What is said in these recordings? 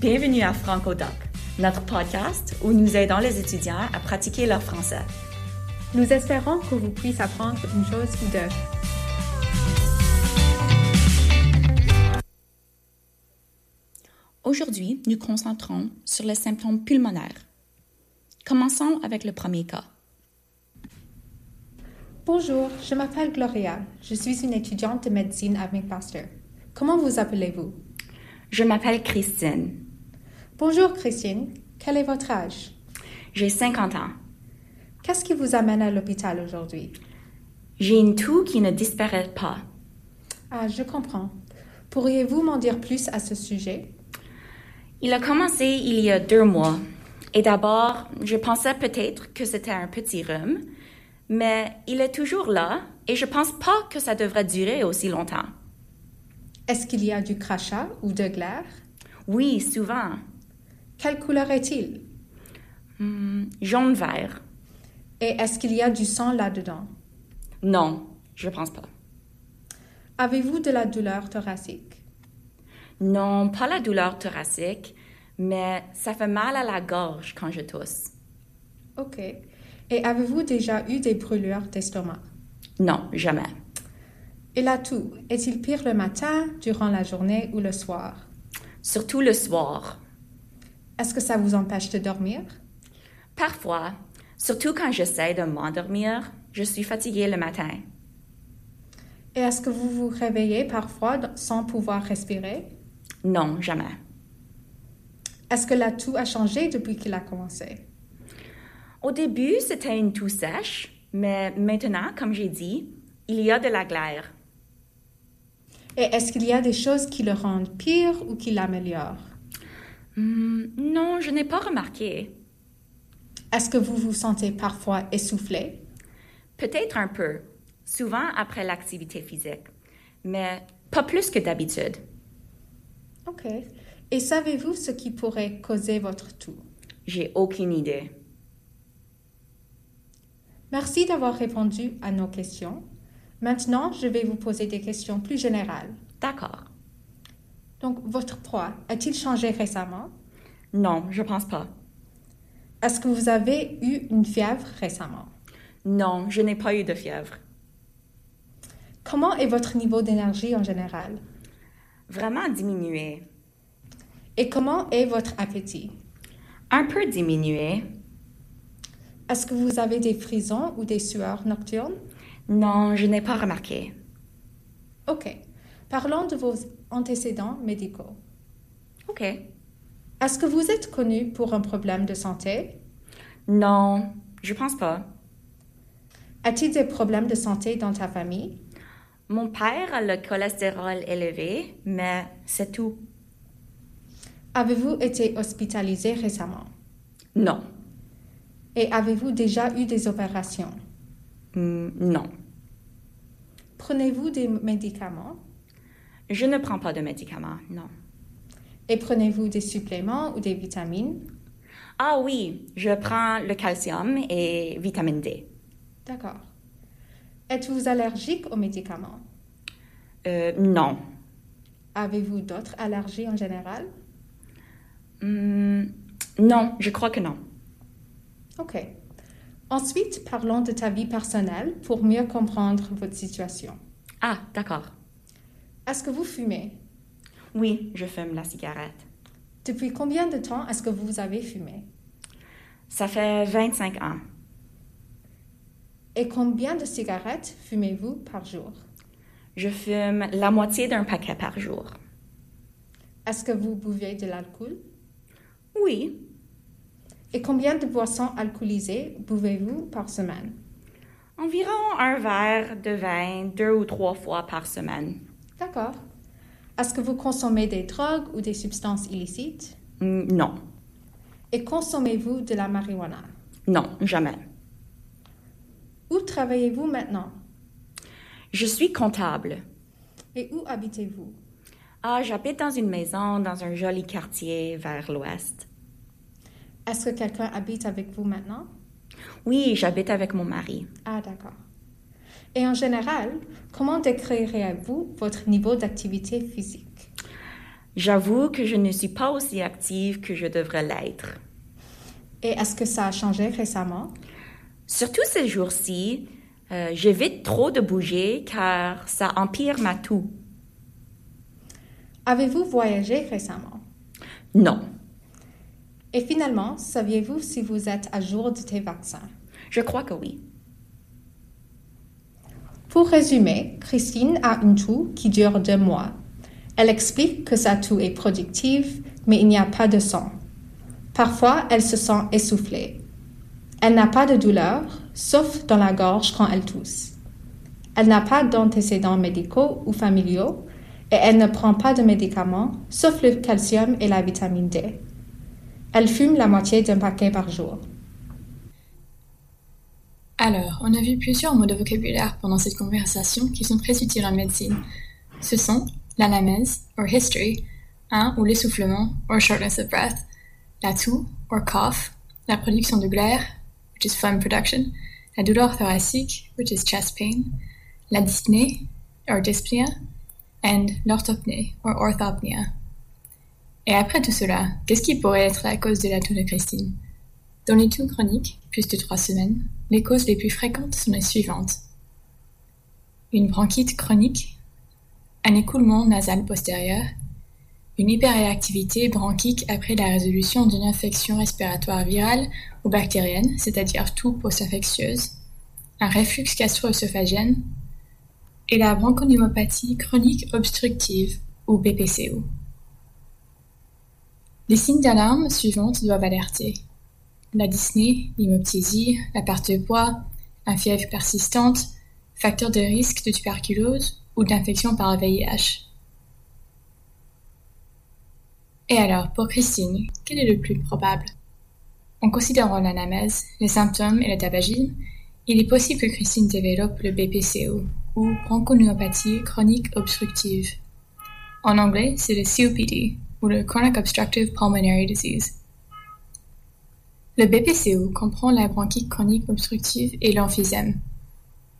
Bienvenue à FrancoDoc, notre podcast où nous aidons les étudiants à pratiquer leur français. Nous espérons que vous puissiez apprendre une chose ou deux. Aujourd'hui, nous concentrons sur les symptômes pulmonaires. Commençons avec le premier cas. Bonjour, je m'appelle Gloria. Je suis une étudiante de médecine à McMaster. Comment vous appelez-vous? Je m'appelle Christine. Bonjour Christine. Quel est votre âge? J'ai 50 ans. Qu'est-ce qui vous amène à l'hôpital aujourd'hui? J'ai une toux qui ne disparaît pas. Ah, je comprends. Pourriez-vous m'en dire plus à ce sujet? Il a commencé il y a deux mois. Et d'abord, je pensais peut-être que c'était un petit rhume, mais il est toujours là et je pense pas que ça devrait durer aussi longtemps. Est-ce qu'il y a du crachat ou de glaire? Oui, souvent. Quelle couleur est-il? Hmm, jaune-vert. Et est-ce qu'il y a du sang là-dedans? Non, je pense pas. Avez-vous de la douleur thoracique? Non, pas la douleur thoracique, mais ça fait mal à la gorge quand je tousse. OK. Et avez-vous déjà eu des brûlures d'estomac? Non, jamais. Et la toux, est-il pire le matin, durant la journée ou le soir? Surtout le soir. Est-ce que ça vous empêche de dormir? Parfois, surtout quand j'essaie de m'endormir, je suis fatiguée le matin. Et est-ce que vous vous réveillez parfois sans pouvoir respirer? Non, jamais. Est-ce que la toux a changé depuis qu'il a commencé? Au début, c'était une toux sèche, mais maintenant, comme j'ai dit, il y a de la glaire. Et est-ce qu'il y a des choses qui le rendent pire ou qui l'améliorent? Hmm, non, je n'ai pas remarqué. Est-ce que vous vous sentez parfois essoufflé? Peut-être un peu, souvent après l'activité physique, mais pas plus que d'habitude. OK. Et savez-vous ce qui pourrait causer votre toux? J'ai aucune idée. Merci d'avoir répondu à nos questions. Maintenant, je vais vous poser des questions plus générales. D'accord. Donc, votre poids a-t-il changé récemment? Non, je pense pas. Est-ce que vous avez eu une fièvre récemment? Non, je n'ai pas eu de fièvre. Comment est votre niveau d'énergie en général? Vraiment diminué. Et comment est votre appétit? Un peu diminué. Est-ce que vous avez des frisons ou des sueurs nocturnes? Non, je n'ai pas remarqué. OK. Parlons de vos antécédents médicaux. OK. Est-ce que vous êtes connu pour un problème de santé? Non, je pense pas. A-t-il des problèmes de santé dans ta famille? Mon père a le cholestérol élevé, mais c'est tout. Avez-vous été hospitalisé récemment? Non. Et avez-vous déjà eu des opérations? Hmm, non. Prenez-vous des médicaments? Je ne prends pas de médicaments, non. Et prenez-vous des suppléments ou des vitamines? Ah oui, je prends le calcium et vitamine D. D'accord. Êtes-vous allergique aux médicaments? Euh, non. Avez-vous d'autres allergies en général? Hmm, non, je crois que non. OK. Ensuite, parlons de ta vie personnelle pour mieux comprendre votre situation. Ah, d'accord. Est-ce que vous fumez? Oui, je fume la cigarette. Depuis combien de temps est-ce que vous avez fumé? Ça fait 25 ans. Et combien de cigarettes fumez-vous par jour? Je fume la moitié d'un paquet par jour. Est-ce que vous buvez de l'alcool? Oui, Et combien de boissons alcoolisées buvez-vous par semaine? environ un verre de vin deux ou trois fois par semaine. D'accord. Est-ce que vous consommez des drogues ou des substances illicites? Hmm, Non, Et consommez-vous de la marijuana? non, jamais. Où travaillez-vous maintenant? Je suis comptable. Et où habitez-vous? Ah, j'habite dans une maison dans un joli quartier vers l'ouest. Est-ce que quelqu'un habite avec vous maintenant? Oui, j'habite avec mon mari. Ah, d'accord. Et en général, comment décririez-vous votre niveau d'activité physique? J'avoue que je ne suis pas aussi active que je devrais l'être. Et est-ce que ça a changé récemment? Surtout ces jours-ci, euh, j'évite trop de bouger car ça empire ma toux. Avez-vous voyagé récemment? Non. Et finalement, saviez-vous si vous êtes à jour de tes vaccins? Je crois que oui. Pour résumer, Christine a une toux qui dure deux mois. Elle explique que sa toux est productive, mais il n'y a pas de sang. Parfois, elle se sent essoufflée. Elle n'a pas de douleur, sauf dans la gorge quand elle tousse. Elle n'a pas d'antécédents médicaux ou familiaux et elle ne prend pas de médicaments, sauf le calcium et la vitamine D. Elle fume la moitié d'un paquet par jour. Alors, on a vu plusieurs mots de vocabulaire pendant cette conversation qui sont très utiles en médecine. Ce sont l'anamnèse, or history, un ou l'essoufflement, or shortness of breath, la toux, or cough, la production de glaire, which is phlegm production, la douleur thoracique, which is chest pain, la dyspnée, or dyspnea, and l'orthopnée, or orthopnea. Et après tout cela, qu'est-ce qui pourrait être la cause de la toux de Christine? Dans les toux chroniques, plus de trois semaines, les causes les plus fréquentes sont les suivantes. Une bronchite chronique, un écoulement nasal postérieur, une hyperréactivité bronchique après la résolution d'une infection respiratoire virale ou bactérienne, c'est-à-dire toux post-infectieuse, un reflux gastro-œsophagène et la bronchopneumopathie chronique obstructive ou BPCO. Les signes d'alarme suivantes doivent alerter la dyspnée, l'hémoptysie, la perte de poids, un fièvre persistante, facteur de risque de tuberculose ou d'infection par VIH. Et alors, pour Christine, quel est le plus probable? En considérant l'anamèse, les symptômes et le tabagisme, il est possible que Christine développe le BPCO, ou bronchopneumopathie chronique obstructive. En anglais, c'est le COPD, ou le Chronic Obstructive Pulmonary Disease. Le BPCO comprend la bronchite chronique obstructive et l'emphysème.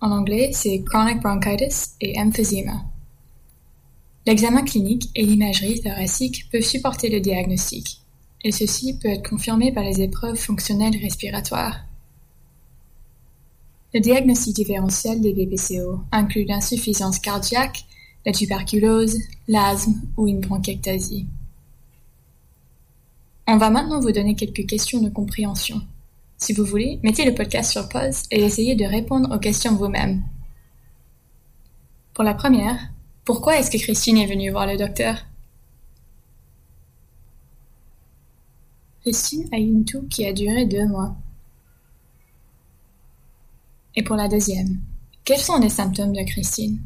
En anglais, c'est chronic bronchitis et emphysema. L'examen clinique et l'imagerie thoracique peuvent supporter le diagnostic, et ceci peut être confirmé par les épreuves fonctionnelles respiratoires. Le diagnostic différentiel des BPCO inclut l'insuffisance cardiaque, la tuberculose, l'asthme ou une bronchiectasie. On va maintenant vous donner quelques questions de compréhension. Si vous voulez, mettez le podcast sur pause et essayez de répondre aux questions vous-même. Pour la première, pourquoi est-ce que Christine est venue voir le docteur? Christine a eu une toux qui a duré deux mois. Et pour la deuxième, quels sont les symptômes de Christine?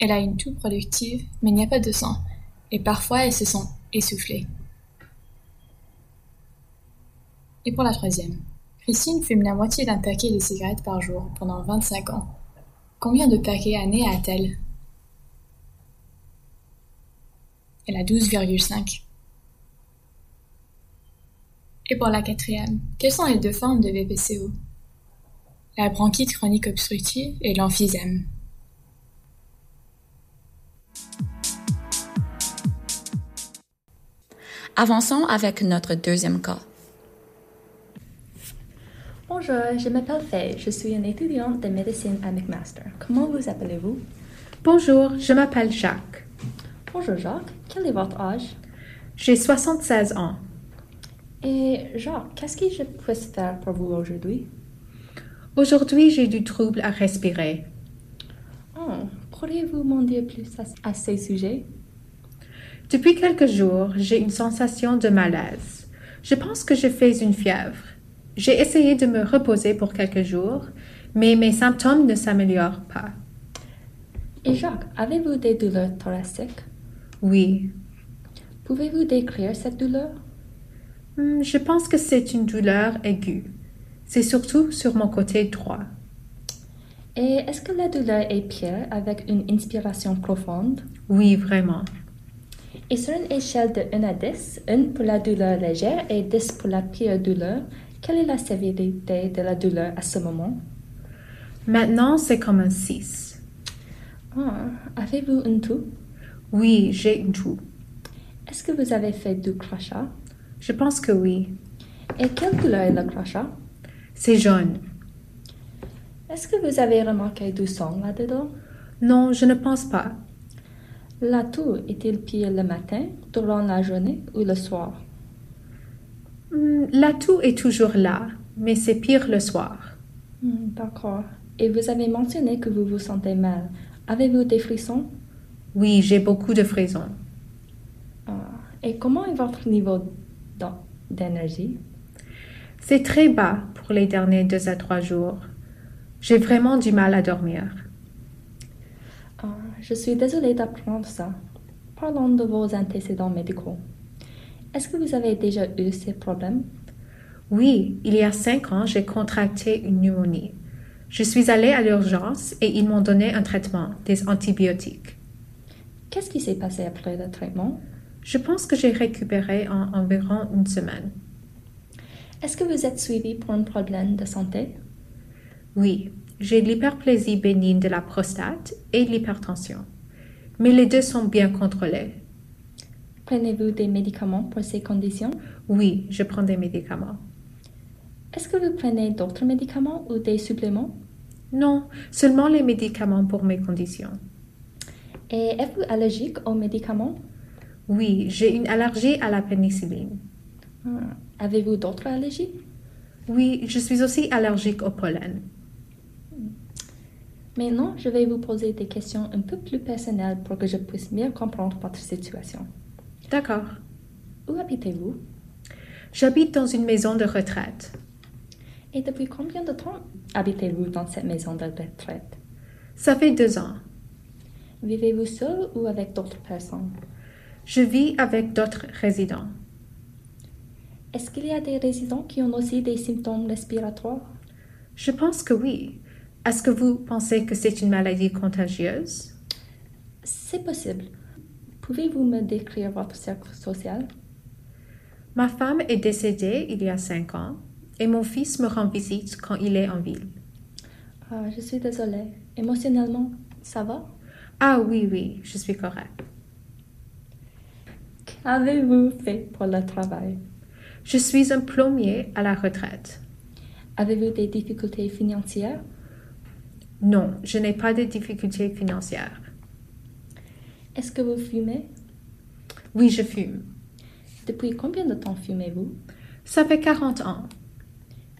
Elle a une toux productive, mais il n'y a pas de sang, et parfois elle se sent essoufflée. Et pour la troisième, Christine fume la moitié d'un paquet de cigarettes par jour pendant 25 ans. Combien de paquets années a-t-elle? Elle a 12,5. Et pour la quatrième, quelles sont les deux formes de BPCO La bronchite chronique obstructive et l'emphysème. Avançons avec notre deuxième cas. Bonjour, je m'appelle Faye. Je suis une étudiante de médecine à McMaster. Comment vous appelez-vous? Bonjour, je m'appelle Jacques. Bonjour Jacques. Quel est votre âge? J'ai 76 ans. Et Jacques, qu'est-ce que je peux faire pour vous aujourd'hui? Aujourd'hui, j'ai du trouble à respirer. Oh, pourriez-vous m'en dire plus à, à ces sujets? Depuis quelques jours, j'ai une sensation de malaise. Je pense que je fais une fièvre. J'ai essayé de me reposer pour quelques jours, mais mes symptômes ne s'améliorent pas. Et Jacques, avez-vous des douleurs thoraciques? Oui. Pouvez-vous décrire cette douleur? Hmm, Je pense que c'est une douleur aiguë. C'est surtout sur mon côté droit. Et est-ce que la douleur est pire avec une inspiration profonde? Oui, vraiment. Et sur une échelle de 1 à 10, 1 pour la douleur légère et 10 pour la pire douleur, quelle est la sévérité de la douleur à ce moment? Maintenant, c'est comme un 6. Ah, avez-vous une toux? Oui, j'ai une toux. Est-ce que vous avez fait du crachat? Je pense que oui. Et quelle couleur est le crachat? C'est jaune. Est-ce que vous avez remarqué du sang là-dedans? Non, je ne pense pas. La toux est-il pire le matin, durant la journée ou le soir? Hmm, La toux est toujours là, mais c'est pire le soir. Hmm, D'accord. Et vous avez mentionné que vous vous sentez mal. Avez-vous des frissons? Oui, j'ai beaucoup de frissons. Ah, Et comment est votre niveau d'énergie? C'est très bas pour les derniers deux à trois jours. J'ai vraiment du mal à dormir. Je suis désolée d'apprendre ça. Parlons de vos antécédents médicaux. Est-ce que vous avez déjà eu ces problèmes? Oui, il y a cinq ans, j'ai contracté une pneumonie. Je suis allée à l'urgence et ils m'ont donné un traitement, des antibiotiques. Qu'est-ce qui s'est passé après le traitement? Je pense que j'ai récupéré en environ une semaine. Est-ce que vous êtes suivi pour un problème de santé? Oui, j'ai l'hyperplasie bénigne de la prostate et l'hypertension. Mais les deux sont bien contrôlés. Prenez-vous des médicaments pour ces conditions? Oui, je prends des médicaments. Est-ce que vous prenez d'autres médicaments ou des suppléments? Non, seulement les médicaments pour mes conditions. Et êtes-vous allergique aux médicaments? Oui, j'ai une allergie à la pénicilline. Ah, Avez-vous d'autres allergies? Oui, je suis aussi allergique au pollen. Maintenant, je vais vous poser des questions un peu plus personnelles pour que je puisse mieux comprendre votre situation. D'accord. Où habitez-vous? J'habite dans une maison de retraite. Et depuis combien de temps habitez-vous dans cette maison de retraite? Ça fait deux ans. Vivez-vous seul ou avec d'autres personnes? Je vis avec d'autres résidents. Est-ce qu'il y a des résidents qui ont aussi des symptômes respiratoires? Je pense que oui. Est-ce que vous pensez que c'est une maladie contagieuse? C'est possible. Pouvez-vous me décrire votre cercle social? Ma femme est décédée il y a cinq ans et mon fils me rend visite quand il est en ville. Ah, Je suis désolée. Émotionnellement, ça va? Ah oui, oui, je suis correcte. Qu'avez-vous fait pour le travail? Je suis un plombier à la retraite. Avez-vous des difficultés financières? Non, je n'ai pas de difficultés financières. Est-ce que vous fumez? Oui, je fume. Depuis combien de temps fumez-vous? Ça fait 40 ans.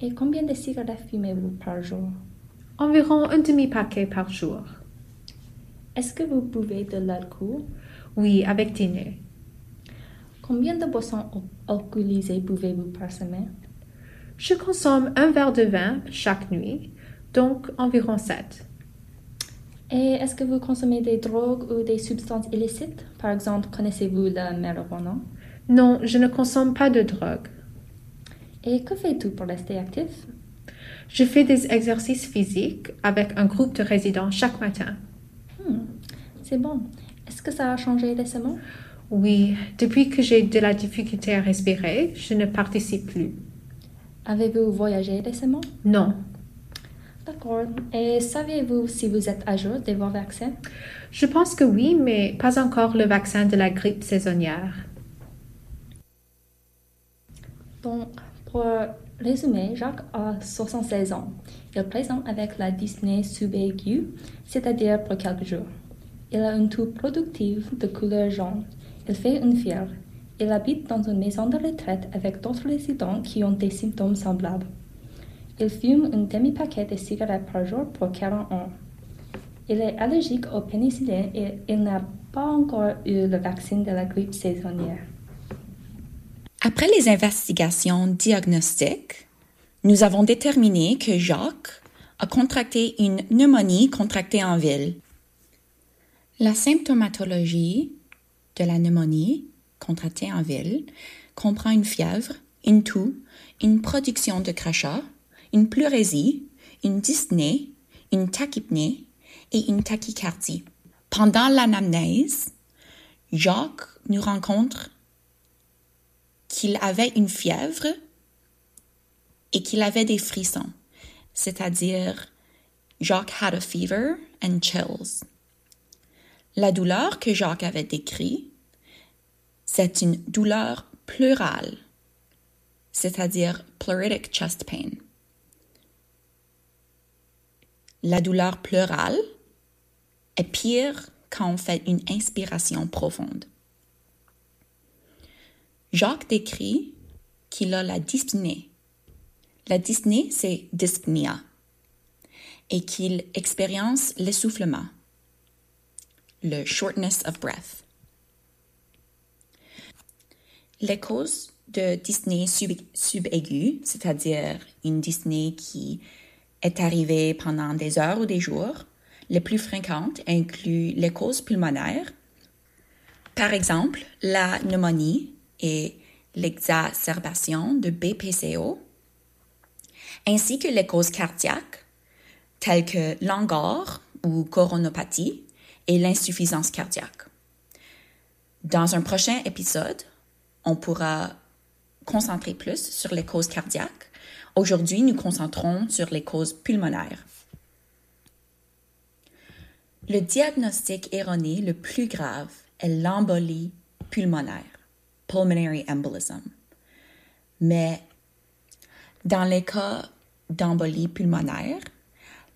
Et combien de cigarettes fumez-vous par jour? Environ un demi-paquet par jour. Est-ce que vous buvez de l'alcool? Oui, avec dîner. Combien de boissons al- alcoolisées buvez-vous par semaine? Je consomme un verre de vin chaque nuit, donc environ 7. Et est-ce que vous consommez des drogues ou des substances illicites? Par exemple, connaissez-vous la marijuana Non, je ne consomme pas de drogue. Et que fais-tu pour rester actif? Je fais des exercices physiques avec un groupe de résidents chaque matin. Hmm, C'est bon. Est-ce que ça a changé récemment? Oui, depuis que j'ai de la difficulté à respirer, je ne participe plus. Avez-vous voyagé récemment? Non, D'accord. Et savez-vous si vous êtes à jour de vos vaccins? Je pense que oui, mais pas encore le vaccin de la grippe saisonnière. Donc, pour résumer, Jacques a 76 ans. Il présente avec la Disney subaiguë, c'est-à-dire pour quelques jours. Il a une toux productive de couleur jaune. Il fait une fièvre. Il habite dans une maison de retraite avec d'autres résidents qui ont des symptômes semblables. Il fume un demi-paquet de cigarettes par jour pour 40 ans. Il est allergique au pénicilline et il n'a pas encore eu le vaccin de la grippe saisonnière. Après les investigations diagnostiques, nous avons déterminé que Jacques a contracté une pneumonie contractée en ville. La symptomatologie de la pneumonie contractée en ville comprend une fièvre, une toux, une production de crachat, une pleurésie, une dyspnée, une tachypnée et une tachycardie. Pendant l'anamnèse, Jacques nous rencontre qu'il avait une fièvre et qu'il avait des frissons, c'est-à-dire Jacques had a fever and chills. La douleur que Jacques avait décrite, c'est une douleur pleurale, c'est-à-dire pleuritic chest pain. La douleur pleurale est pire quand on fait une inspiration profonde. Jacques décrit qu'il a la dyspnée. La dyspnée, c'est dyspnea, et qu'il expérience l'essoufflement, le shortness of breath. Les causes de dyspnée subaiguë, c'est-à-dire une dyspnée qui est arrivée pendant des heures ou des jours, les plus fréquentes incluent les causes pulmonaires, par exemple la pneumonie et l'exacerbation de BPCO, ainsi que les causes cardiaques telles que l'angor ou coronopathie et l'insuffisance cardiaque. Dans un prochain épisode, on pourra concentrer plus sur les causes cardiaques. Aujourd'hui, nous concentrons sur les causes pulmonaires. Le diagnostic erroné le plus grave est l'embolie pulmonaire, pulmonary embolism. Mais dans les cas d'embolie pulmonaire,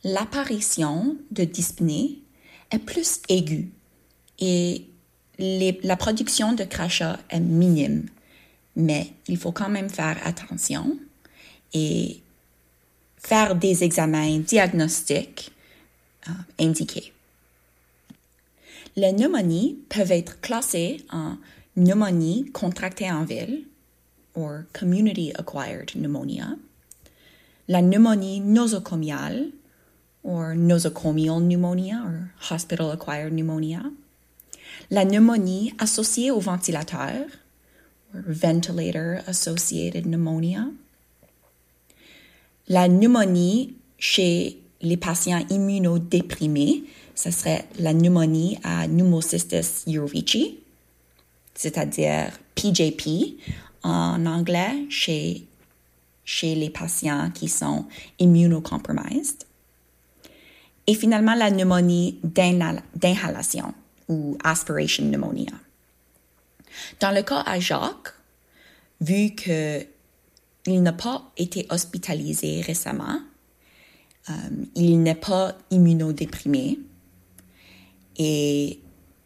l'apparition de dyspnée est plus aiguë et la production de crachats est minime. Mais il faut quand même faire attention et faire des examens diagnostiques euh, indiqués. Les pneumonies peuvent être classées en pneumonie contractée en ville, ou community acquired pneumonia, la pneumonie nosocomiale, ou nosocomial pneumonia, ou hospital acquired pneumonia, la pneumonie associée au ventilateur, ou ventilator associated pneumonia, la pneumonie chez les patients immunodéprimés, ce serait la pneumonie à pneumocystis jirovecii, c'est-à-dire PJP en anglais chez, chez les patients qui sont immunocompromised. Et finalement, la pneumonie d'inhalation ou aspiration pneumonia. Dans le cas à Jacques, vu qu'il n'a pas été hospitalisé récemment, euh, il n'est pas immunodéprimé et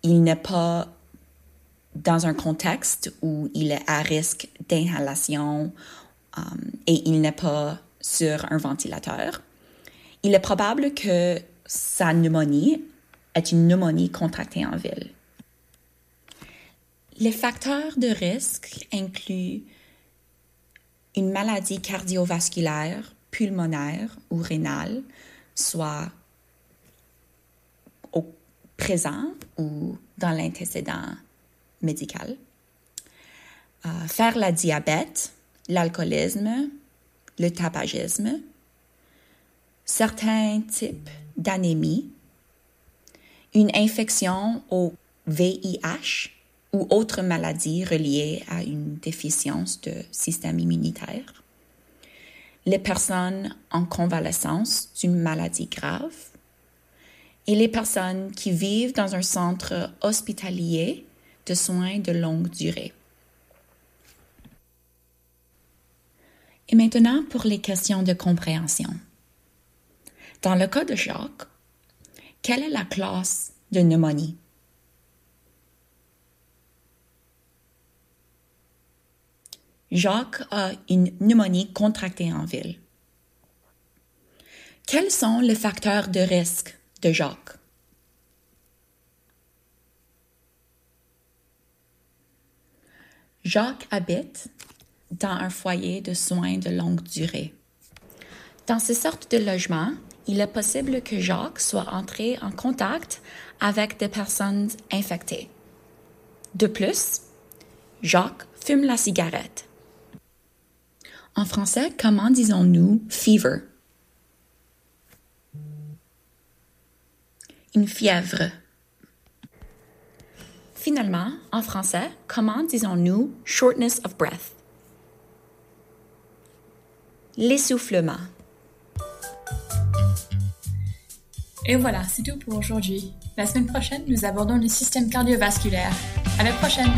il n'est pas dans un contexte où il est à risque d'inhalation euh, et il n'est pas sur un ventilateur. Il est probable que sa pneumonie est une pneumonie contractée en ville. Les facteurs de risque incluent une maladie cardiovasculaire, pulmonaire ou rénale, soit au présent ou dans l'antécédent médical. Euh, faire la diabète, l'alcoolisme, le tabagisme, certains types d'anémie, une infection au VIH ou autre maladie reliée à une déficience de système immunitaire, les personnes en convalescence d'une maladie grave et les personnes qui vivent dans un centre hospitalier de soins de longue durée. Et maintenant pour les questions de compréhension. Dans le cas de Jacques, quelle est la classe de pneumonie? Jacques a une pneumonie contractée en ville. Quels sont les facteurs de risque de Jacques? Jacques habite dans un foyer de soins de longue durée. Dans ces sortes de logements, il est possible que Jacques soit entré en contact avec des personnes infectées. De plus, Jacques fume la cigarette. En français, comment disons-nous fever? Une fièvre. Finalement, en français, comment disons-nous shortness of breath? L'essoufflement. Et voilà, c'est tout pour aujourd'hui. La semaine prochaine, nous abordons le système cardiovasculaire. À la prochaine!